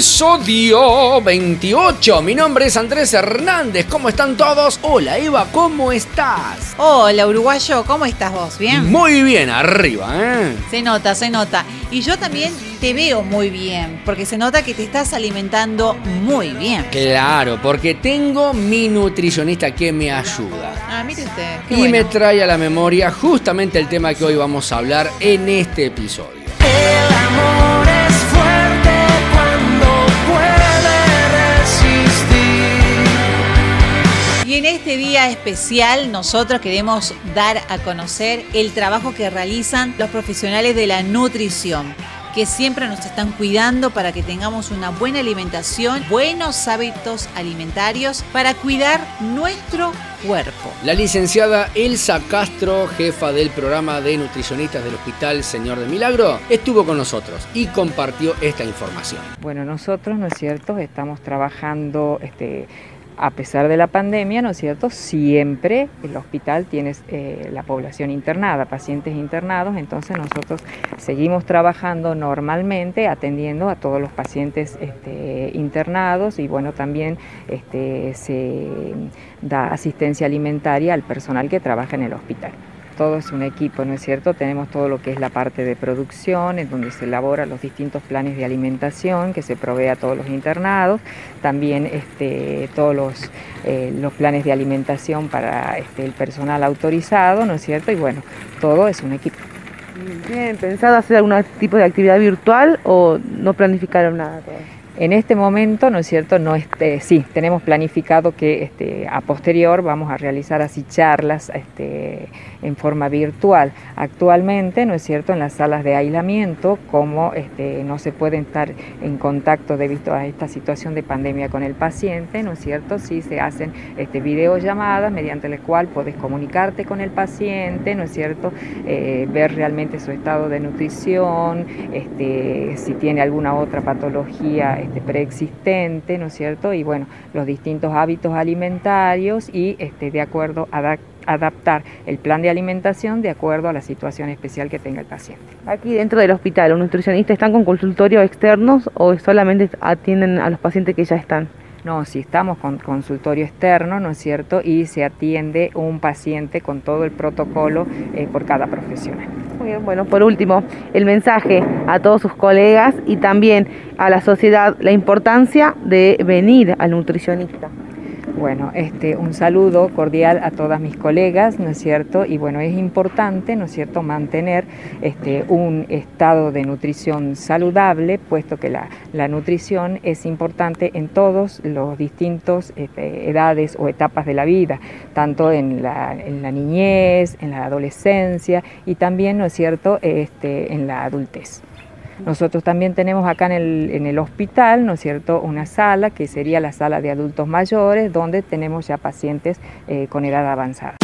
episodio 28. Mi nombre es Andrés Hernández. ¿Cómo están todos? Hola Eva, ¿cómo estás? Hola uruguayo, ¿cómo estás vos? ¿Bien? Muy bien, arriba, ¿eh? Se nota, se nota. Y yo también te veo muy bien, porque se nota que te estás alimentando muy bien. Claro, porque tengo mi nutricionista que me ayuda. Ah, mire usted. y me trae a la memoria justamente el tema que hoy vamos a hablar en este episodio. Este día especial nosotros queremos dar a conocer el trabajo que realizan los profesionales de la nutrición que siempre nos están cuidando para que tengamos una buena alimentación, buenos hábitos alimentarios para cuidar nuestro cuerpo. La licenciada Elsa Castro, jefa del programa de nutricionistas del Hospital Señor de Milagro, estuvo con nosotros y compartió esta información. Bueno, nosotros, ¿no es cierto?, estamos trabajando este, a pesar de la pandemia, ¿no es cierto? Siempre el hospital tiene eh, la población internada, pacientes internados, entonces nosotros seguimos trabajando normalmente, atendiendo a todos los pacientes este, internados. Y bueno, también este, se da asistencia alimentaria al personal que trabaja en el hospital todo es un equipo, ¿no es cierto? Tenemos todo lo que es la parte de producción, en donde se elaboran los distintos planes de alimentación que se provee a todos los internados, también este, todos los, eh, los planes de alimentación para este, el personal autorizado, ¿no es cierto? Y bueno, todo es un equipo. ¿Tienen pensado hacer algún tipo de actividad virtual o no planificaron nada todavía? En este momento, ¿no es cierto? No este, sí, tenemos planificado que este, a posterior vamos a realizar así charlas este, en forma virtual. Actualmente, ¿no es cierto? En las salas de aislamiento, como este, no se puede estar en contacto debido a esta situación de pandemia con el paciente, ¿no es cierto? Sí se hacen videollamadas mediante las cual puedes comunicarte con el paciente, ¿no es cierto? Eh, ver realmente su estado de nutrición, si tiene alguna otra patología preexistente, ¿no es cierto? Y bueno, los distintos hábitos alimentarios y este, de acuerdo a adaptar el plan de alimentación de acuerdo a la situación especial que tenga el paciente. Aquí dentro del hospital, ¿los nutricionistas están con consultorios externos o solamente atienden a los pacientes que ya están? No, si estamos con consultorio externo, ¿no es cierto? Y se atiende un paciente con todo el protocolo eh, por cada profesional. Muy bien, bueno, por último, el mensaje a todos sus colegas y también a la sociedad, la importancia de venir al nutricionista. Bueno, este, un saludo cordial a todas mis colegas, ¿no es cierto? Y bueno, es importante, ¿no es cierto?, mantener este, un estado de nutrición saludable, puesto que la, nutrición es importante en todos los distintos este, edades o etapas de la vida, tanto en la, en la, niñez, en la adolescencia y también, ¿no es cierto?, este, en la adultez. Nosotros también tenemos acá en el, en el hospital, ¿no es cierto?, una sala que sería la sala de adultos mayores, donde tenemos ya pacientes eh, con edad avanzada.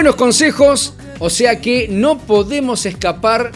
Buenos consejos, o sea que no podemos escapar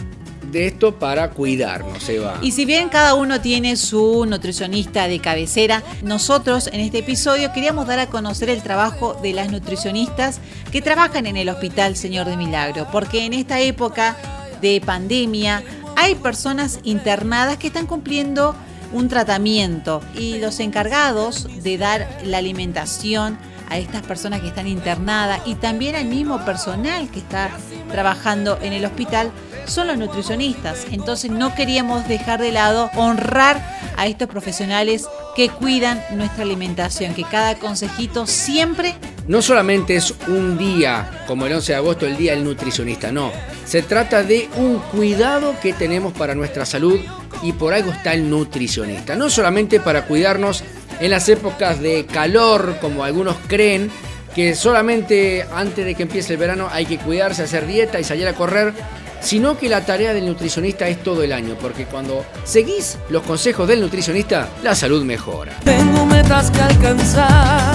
de esto para cuidarnos, Eva. Y si bien cada uno tiene su nutricionista de cabecera, nosotros en este episodio queríamos dar a conocer el trabajo de las nutricionistas que trabajan en el Hospital Señor de Milagro, porque en esta época de pandemia hay personas internadas que están cumpliendo un tratamiento y los encargados de dar la alimentación a estas personas que están internadas y también al mismo personal que está trabajando en el hospital son los nutricionistas. Entonces no queríamos dejar de lado honrar a estos profesionales que cuidan nuestra alimentación, que cada consejito siempre... No solamente es un día, como el 11 de agosto, el Día del Nutricionista, no. Se trata de un cuidado que tenemos para nuestra salud y por algo está el nutricionista. No solamente para cuidarnos en las épocas de calor, como algunos creen, que solamente antes de que empiece el verano hay que cuidarse, hacer dieta y salir a correr, sino que la tarea del nutricionista es todo el año, porque cuando seguís los consejos del nutricionista, la salud mejora. Tengo metas que alcanzar,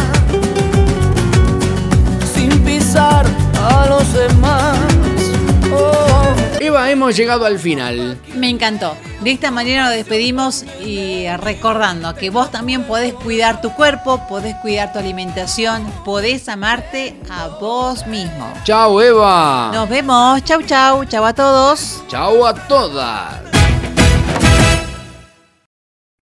sin pisar a los demás. Eva, hemos llegado al final. Me encantó. De esta manera nos despedimos y recordando que vos también podés cuidar tu cuerpo, podés cuidar tu alimentación, podés amarte a vos mismo. Chao, Eva. Nos vemos. Chau, chau. Chau a todos. Chao a todas.